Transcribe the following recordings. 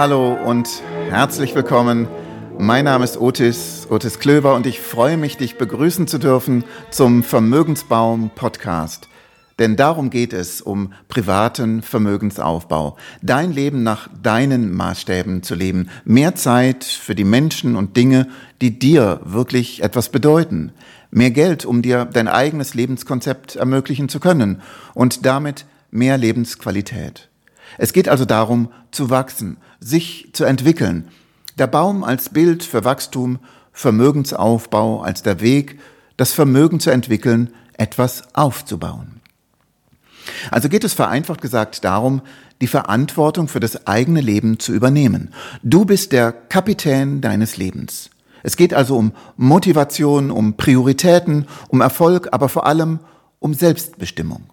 Hallo und herzlich willkommen. Mein Name ist Otis, Otis Klöver und ich freue mich, dich begrüßen zu dürfen zum Vermögensbaum Podcast. Denn darum geht es, um privaten Vermögensaufbau. Dein Leben nach deinen Maßstäben zu leben. Mehr Zeit für die Menschen und Dinge, die dir wirklich etwas bedeuten. Mehr Geld, um dir dein eigenes Lebenskonzept ermöglichen zu können. Und damit mehr Lebensqualität. Es geht also darum, zu wachsen, sich zu entwickeln. Der Baum als Bild für Wachstum, Vermögensaufbau als der Weg, das Vermögen zu entwickeln, etwas aufzubauen. Also geht es vereinfacht gesagt darum, die Verantwortung für das eigene Leben zu übernehmen. Du bist der Kapitän deines Lebens. Es geht also um Motivation, um Prioritäten, um Erfolg, aber vor allem um Selbstbestimmung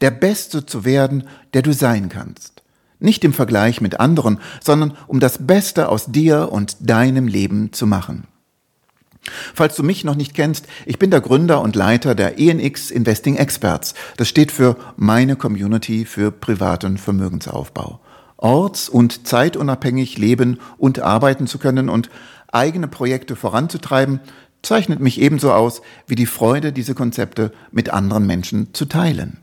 der Beste zu werden, der du sein kannst. Nicht im Vergleich mit anderen, sondern um das Beste aus dir und deinem Leben zu machen. Falls du mich noch nicht kennst, ich bin der Gründer und Leiter der ENX Investing Experts. Das steht für meine Community für privaten Vermögensaufbau. Orts- und zeitunabhängig leben und arbeiten zu können und eigene Projekte voranzutreiben, zeichnet mich ebenso aus wie die Freude, diese Konzepte mit anderen Menschen zu teilen.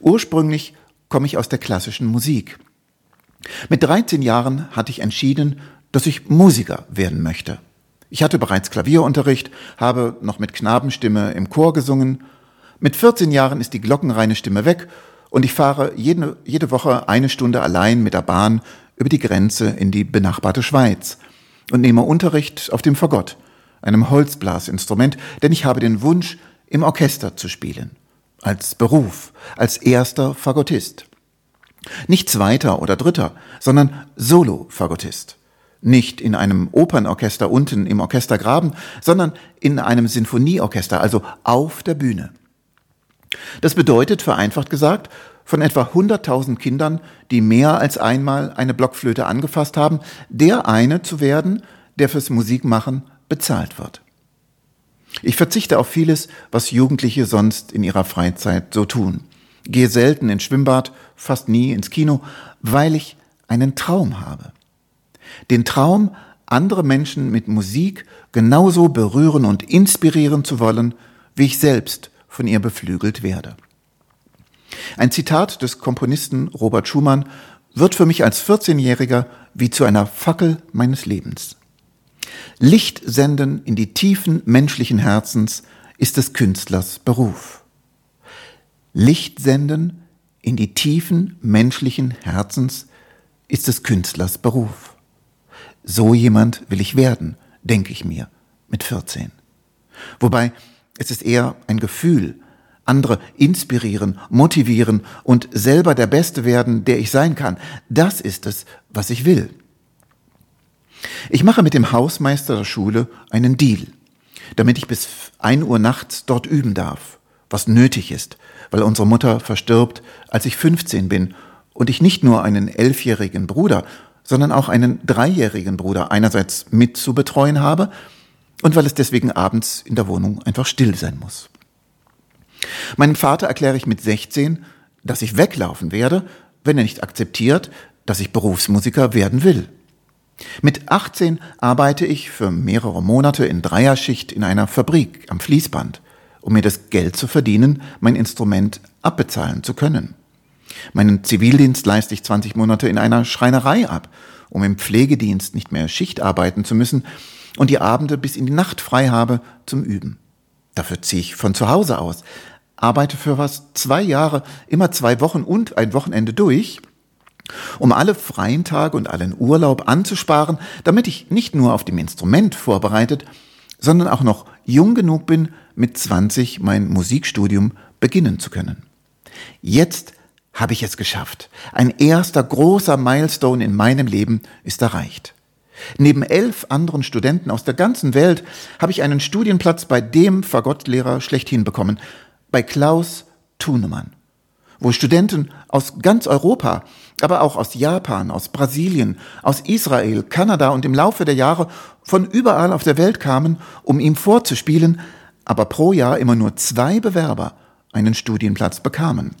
Ursprünglich komme ich aus der klassischen Musik. Mit 13 Jahren hatte ich entschieden, dass ich Musiker werden möchte. Ich hatte bereits Klavierunterricht, habe noch mit Knabenstimme im Chor gesungen. Mit 14 Jahren ist die glockenreine Stimme weg und ich fahre jede, jede Woche eine Stunde allein mit der Bahn über die Grenze in die benachbarte Schweiz und nehme Unterricht auf dem Fagott, einem Holzblasinstrument, denn ich habe den Wunsch, im Orchester zu spielen als Beruf, als erster Fagottist. Nicht zweiter oder dritter, sondern Solo-Fagottist. Nicht in einem Opernorchester unten im Orchestergraben, sondern in einem Sinfonieorchester, also auf der Bühne. Das bedeutet, vereinfacht gesagt, von etwa 100.000 Kindern, die mehr als einmal eine Blockflöte angefasst haben, der eine zu werden, der fürs Musikmachen bezahlt wird. Ich verzichte auf vieles, was Jugendliche sonst in ihrer Freizeit so tun. Gehe selten ins Schwimmbad, fast nie ins Kino, weil ich einen Traum habe. Den Traum, andere Menschen mit Musik genauso berühren und inspirieren zu wollen, wie ich selbst von ihr beflügelt werde. Ein Zitat des Komponisten Robert Schumann wird für mich als 14-Jähriger wie zu einer Fackel meines Lebens. Licht senden in die Tiefen menschlichen Herzens ist des Künstlers Beruf. Licht senden in die Tiefen menschlichen Herzens ist des Künstlers Beruf. So jemand will ich werden, denke ich mir, mit 14. Wobei es ist eher ein Gefühl, andere inspirieren, motivieren und selber der Beste werden, der ich sein kann. Das ist es, was ich will. Ich mache mit dem Hausmeister der Schule einen Deal, damit ich bis ein Uhr nachts dort üben darf, was nötig ist, weil unsere Mutter verstirbt, als ich 15 bin und ich nicht nur einen elfjährigen Bruder, sondern auch einen dreijährigen Bruder einerseits mit zu betreuen habe und weil es deswegen abends in der Wohnung einfach still sein muss. Meinem Vater erkläre ich mit 16, dass ich weglaufen werde, wenn er nicht akzeptiert, dass ich Berufsmusiker werden will. Mit 18 arbeite ich für mehrere Monate in Dreierschicht in einer Fabrik am Fließband, um mir das Geld zu verdienen, mein Instrument abbezahlen zu können. Meinen Zivildienst leiste ich 20 Monate in einer Schreinerei ab, um im Pflegedienst nicht mehr Schicht arbeiten zu müssen und die Abende bis in die Nacht frei habe zum Üben. Dafür ziehe ich von zu Hause aus, arbeite für was zwei Jahre, immer zwei Wochen und ein Wochenende durch um alle freien Tage und allen Urlaub anzusparen, damit ich nicht nur auf dem Instrument vorbereitet, sondern auch noch jung genug bin, mit 20 mein Musikstudium beginnen zu können. Jetzt habe ich es geschafft. Ein erster großer Milestone in meinem Leben ist erreicht. Neben elf anderen Studenten aus der ganzen Welt habe ich einen Studienplatz bei dem Fagottlehrer schlechthin bekommen, bei Klaus Thunemann wo Studenten aus ganz Europa, aber auch aus Japan, aus Brasilien, aus Israel, Kanada und im Laufe der Jahre von überall auf der Welt kamen, um ihm vorzuspielen, aber pro Jahr immer nur zwei Bewerber einen Studienplatz bekamen.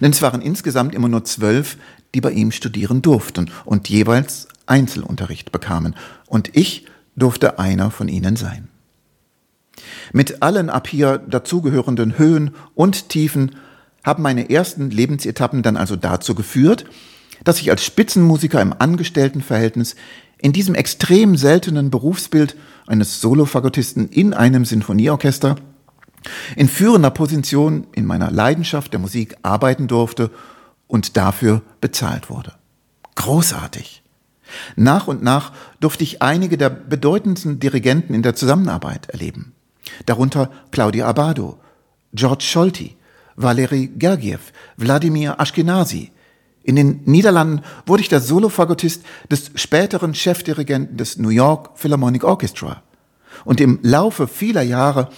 Denn es waren insgesamt immer nur zwölf, die bei ihm studieren durften und jeweils Einzelunterricht bekamen. Und ich durfte einer von ihnen sein. Mit allen ab hier dazugehörenden Höhen und Tiefen haben meine ersten Lebensetappen dann also dazu geführt, dass ich als Spitzenmusiker im Angestelltenverhältnis in diesem extrem seltenen Berufsbild eines Solofagottisten in einem Sinfonieorchester in führender Position in meiner Leidenschaft der Musik arbeiten durfte und dafür bezahlt wurde. Großartig. Nach und nach durfte ich einige der bedeutendsten Dirigenten in der Zusammenarbeit erleben. Darunter Claudia Abado, George Scholti, Valery Gergiev, Wladimir Ashkenazi. In den Niederlanden wurde ich der Solofagottist des späteren Chefdirigenten des New York Philharmonic Orchestra. Und im Laufe vieler Jahre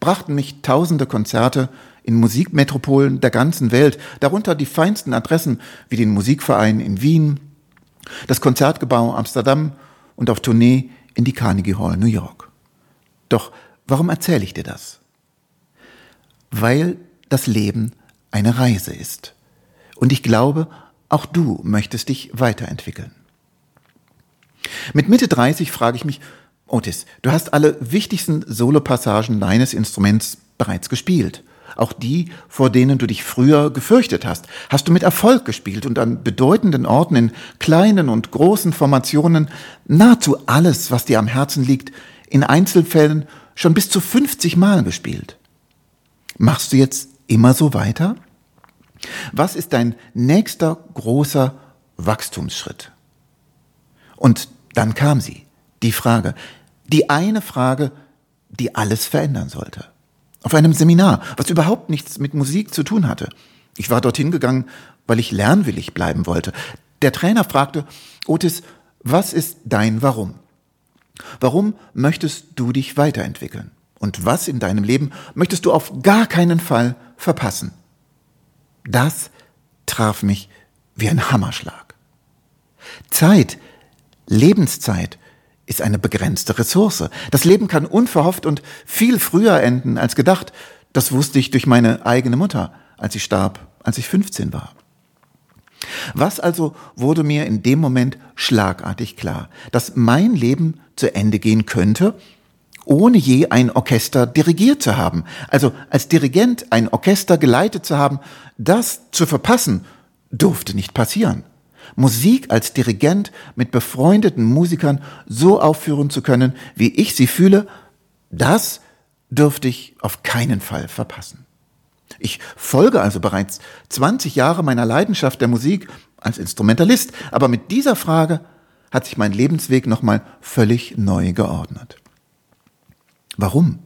brachten mich tausende Konzerte in Musikmetropolen der ganzen Welt, darunter die feinsten Adressen wie den Musikverein in Wien, das Konzertgebau Amsterdam und auf Tournee in die Carnegie Hall New York. Doch warum erzähle ich dir das? Weil das Leben eine Reise ist. Und ich glaube, auch du möchtest dich weiterentwickeln. Mit Mitte 30 frage ich mich, Otis, du hast alle wichtigsten Solopassagen deines Instruments bereits gespielt. Auch die, vor denen du dich früher gefürchtet hast, hast du mit Erfolg gespielt und an bedeutenden Orten in kleinen und großen Formationen nahezu alles, was dir am Herzen liegt, in Einzelfällen schon bis zu 50 Mal gespielt. Machst du jetzt immer so weiter? Was ist dein nächster großer Wachstumsschritt? Und dann kam sie, die Frage, die eine Frage, die alles verändern sollte. Auf einem Seminar, was überhaupt nichts mit Musik zu tun hatte. Ich war dorthin gegangen, weil ich lernwillig bleiben wollte. Der Trainer fragte, Otis, was ist dein Warum? Warum möchtest du dich weiterentwickeln? Und was in deinem Leben möchtest du auf gar keinen Fall verpassen? Das traf mich wie ein Hammerschlag. Zeit, Lebenszeit ist eine begrenzte Ressource. Das Leben kann unverhofft und viel früher enden als gedacht. Das wusste ich durch meine eigene Mutter, als sie starb, als ich 15 war. Was also wurde mir in dem Moment schlagartig klar? Dass mein Leben zu Ende gehen könnte, ohne je ein Orchester dirigiert zu haben. Also als Dirigent ein Orchester geleitet zu haben, das zu verpassen, durfte nicht passieren. Musik als Dirigent mit befreundeten Musikern so aufführen zu können, wie ich sie fühle, das dürfte ich auf keinen Fall verpassen. Ich folge also bereits 20 Jahre meiner Leidenschaft der Musik als Instrumentalist, aber mit dieser Frage hat sich mein Lebensweg nochmal völlig neu geordnet. Warum?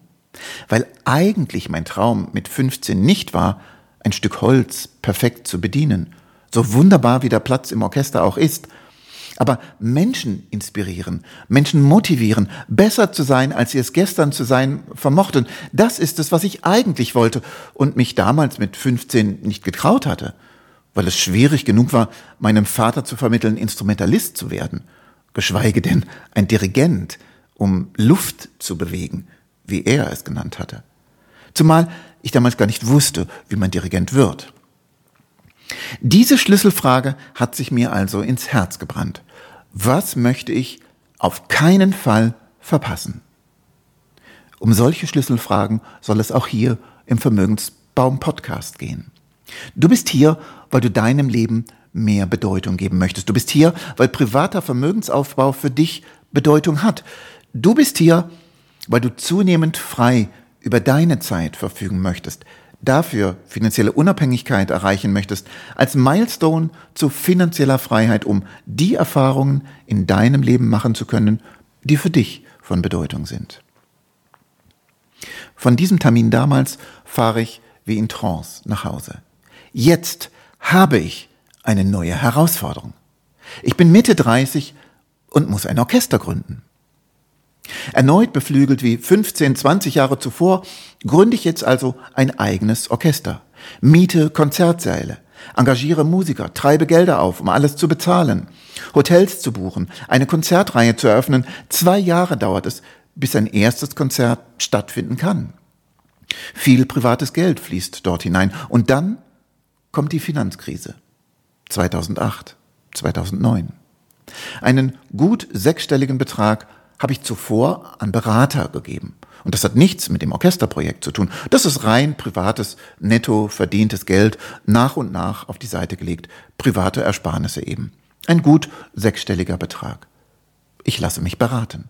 Weil eigentlich mein Traum mit 15 nicht war, ein Stück Holz perfekt zu bedienen, so wunderbar wie der Platz im Orchester auch ist. Aber Menschen inspirieren, Menschen motivieren, besser zu sein, als sie es gestern zu sein vermochten, das ist es, was ich eigentlich wollte und mich damals mit 15 nicht getraut hatte, weil es schwierig genug war, meinem Vater zu vermitteln, Instrumentalist zu werden, geschweige denn ein Dirigent, um Luft zu bewegen, wie er es genannt hatte. Zumal ich damals gar nicht wusste, wie man Dirigent wird. Diese Schlüsselfrage hat sich mir also ins Herz gebrannt. Was möchte ich auf keinen Fall verpassen? Um solche Schlüsselfragen soll es auch hier im Vermögensbaum Podcast gehen. Du bist hier, weil du deinem Leben mehr Bedeutung geben möchtest. Du bist hier, weil privater Vermögensaufbau für dich Bedeutung hat. Du bist hier, weil du zunehmend frei über deine Zeit verfügen möchtest, dafür finanzielle Unabhängigkeit erreichen möchtest, als Milestone zu finanzieller Freiheit, um die Erfahrungen in deinem Leben machen zu können, die für dich von Bedeutung sind. Von diesem Termin damals fahre ich wie in Trance nach Hause. Jetzt habe ich eine neue Herausforderung. Ich bin Mitte 30 und muss ein Orchester gründen. Erneut beflügelt wie 15, 20 Jahre zuvor, gründe ich jetzt also ein eigenes Orchester. Miete Konzertsäle, engagiere Musiker, treibe Gelder auf, um alles zu bezahlen, Hotels zu buchen, eine Konzertreihe zu eröffnen. Zwei Jahre dauert es, bis ein erstes Konzert stattfinden kann. Viel privates Geld fließt dort hinein. Und dann kommt die Finanzkrise. 2008, 2009. Einen gut sechsstelligen Betrag habe ich zuvor an Berater gegeben. Und das hat nichts mit dem Orchesterprojekt zu tun. Das ist rein privates, netto verdientes Geld, nach und nach auf die Seite gelegt. Private Ersparnisse eben. Ein gut sechsstelliger Betrag. Ich lasse mich beraten.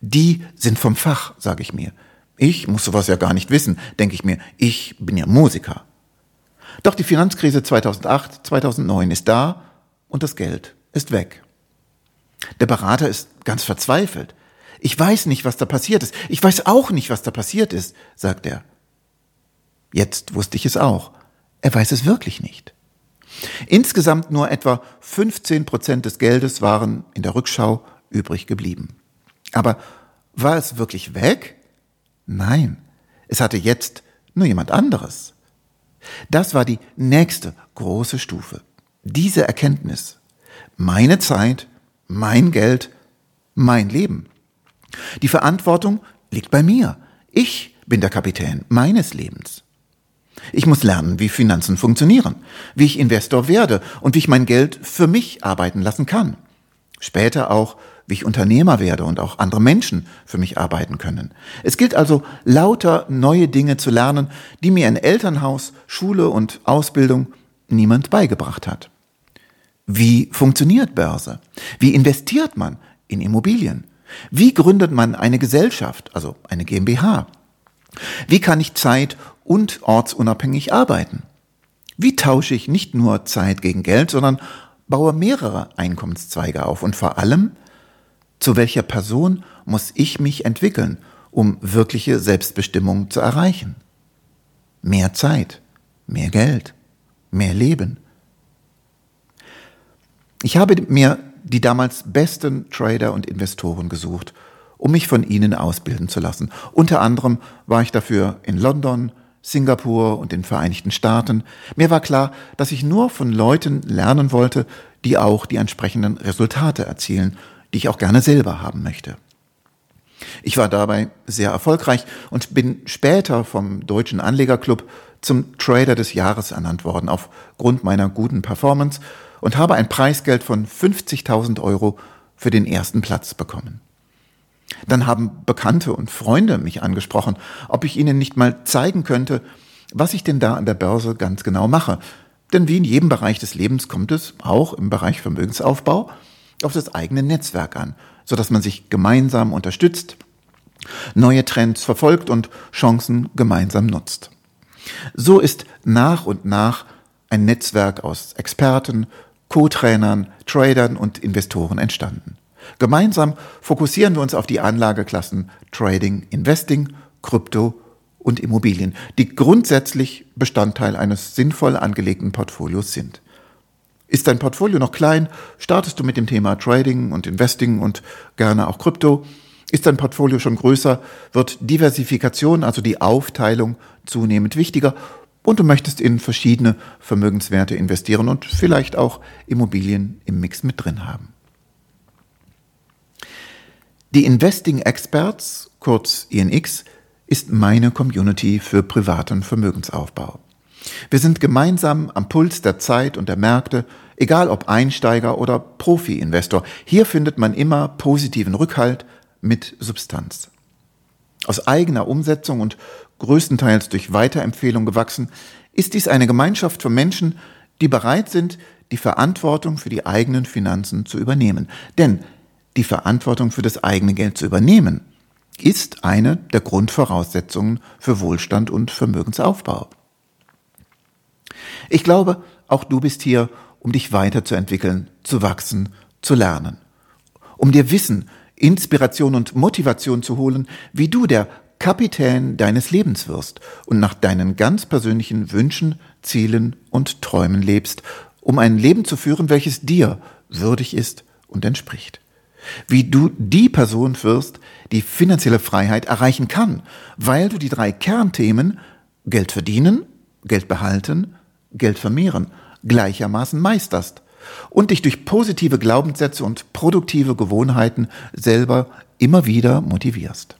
Die sind vom Fach, sage ich mir. Ich muss sowas ja gar nicht wissen, denke ich mir. Ich bin ja Musiker. Doch die Finanzkrise 2008, 2009 ist da und das Geld ist weg. Der Berater ist ganz verzweifelt. Ich weiß nicht, was da passiert ist. Ich weiß auch nicht, was da passiert ist, sagt er. Jetzt wusste ich es auch. Er weiß es wirklich nicht. Insgesamt nur etwa 15 Prozent des Geldes waren in der Rückschau übrig geblieben. Aber war es wirklich weg? Nein, es hatte jetzt nur jemand anderes. Das war die nächste große Stufe. Diese Erkenntnis. Meine Zeit, mein Geld, mein Leben. Die Verantwortung liegt bei mir. Ich bin der Kapitän meines Lebens. Ich muss lernen, wie Finanzen funktionieren, wie ich Investor werde und wie ich mein Geld für mich arbeiten lassen kann. Später auch, wie ich Unternehmer werde und auch andere Menschen für mich arbeiten können. Es gilt also, lauter neue Dinge zu lernen, die mir in Elternhaus, Schule und Ausbildung niemand beigebracht hat. Wie funktioniert Börse? Wie investiert man in Immobilien? Wie gründet man eine Gesellschaft, also eine GmbH? Wie kann ich zeit- und ortsunabhängig arbeiten? Wie tausche ich nicht nur Zeit gegen Geld, sondern baue mehrere Einkommenszweige auf? Und vor allem, zu welcher Person muss ich mich entwickeln, um wirkliche Selbstbestimmung zu erreichen? Mehr Zeit, mehr Geld, mehr Leben. Ich habe mir die damals besten Trader und Investoren gesucht, um mich von ihnen ausbilden zu lassen. Unter anderem war ich dafür in London, Singapur und den Vereinigten Staaten. Mir war klar, dass ich nur von Leuten lernen wollte, die auch die entsprechenden Resultate erzielen, die ich auch gerne selber haben möchte. Ich war dabei sehr erfolgreich und bin später vom Deutschen Anlegerclub zum Trader des Jahres ernannt worden aufgrund meiner guten Performance und habe ein Preisgeld von 50.000 Euro für den ersten Platz bekommen. Dann haben Bekannte und Freunde mich angesprochen, ob ich ihnen nicht mal zeigen könnte, was ich denn da an der Börse ganz genau mache. Denn wie in jedem Bereich des Lebens kommt es, auch im Bereich Vermögensaufbau, auf das eigene Netzwerk an, sodass man sich gemeinsam unterstützt, neue Trends verfolgt und Chancen gemeinsam nutzt. So ist nach und nach ein Netzwerk aus Experten, Co-Trainern, Tradern und Investoren entstanden. Gemeinsam fokussieren wir uns auf die Anlageklassen Trading, Investing, Krypto und Immobilien, die grundsätzlich Bestandteil eines sinnvoll angelegten Portfolios sind. Ist dein Portfolio noch klein, startest du mit dem Thema Trading und Investing und gerne auch Krypto. Ist dein Portfolio schon größer, wird Diversifikation, also die Aufteilung, zunehmend wichtiger und du möchtest in verschiedene Vermögenswerte investieren und vielleicht auch Immobilien im Mix mit drin haben. Die Investing Experts, kurz INX, ist meine Community für privaten Vermögensaufbau. Wir sind gemeinsam am Puls der Zeit und der Märkte, egal ob Einsteiger oder Profi-Investor. Hier findet man immer positiven Rückhalt mit Substanz. Aus eigener Umsetzung und größtenteils durch Weiterempfehlung gewachsen, ist dies eine Gemeinschaft von Menschen, die bereit sind, die Verantwortung für die eigenen Finanzen zu übernehmen. Denn die Verantwortung für das eigene Geld zu übernehmen, ist eine der Grundvoraussetzungen für Wohlstand und Vermögensaufbau. Ich glaube, auch du bist hier, um dich weiterzuentwickeln, zu wachsen, zu lernen, um dir Wissen, Inspiration und Motivation zu holen, wie du der Kapitän deines Lebens wirst und nach deinen ganz persönlichen Wünschen, Zielen und Träumen lebst, um ein Leben zu führen, welches dir würdig ist und entspricht. Wie du die Person wirst, die finanzielle Freiheit erreichen kann, weil du die drei Kernthemen Geld verdienen, Geld behalten, Geld vermehren gleichermaßen meisterst und dich durch positive Glaubenssätze und produktive Gewohnheiten selber immer wieder motivierst.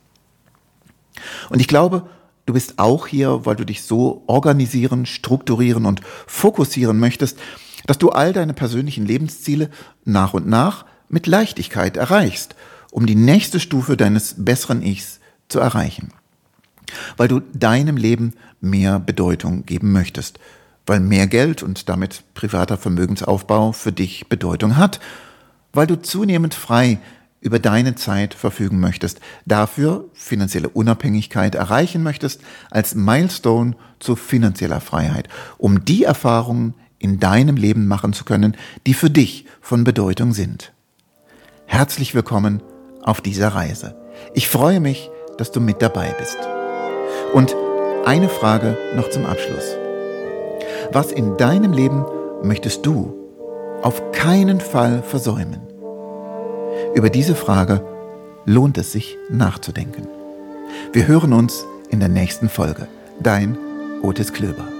Und ich glaube, du bist auch hier, weil du dich so organisieren, strukturieren und fokussieren möchtest, dass du all deine persönlichen Lebensziele nach und nach mit Leichtigkeit erreichst, um die nächste Stufe deines besseren Ichs zu erreichen. Weil du deinem Leben mehr Bedeutung geben möchtest, weil mehr Geld und damit privater Vermögensaufbau für dich Bedeutung hat, weil du zunehmend frei über deine Zeit verfügen möchtest, dafür finanzielle Unabhängigkeit erreichen möchtest als Milestone zu finanzieller Freiheit, um die Erfahrungen in deinem Leben machen zu können, die für dich von Bedeutung sind. Herzlich willkommen auf dieser Reise. Ich freue mich, dass du mit dabei bist. Und eine Frage noch zum Abschluss. Was in deinem Leben möchtest du auf keinen Fall versäumen? Über diese Frage lohnt es sich nachzudenken. Wir hören uns in der nächsten Folge. Dein Otis Klöber.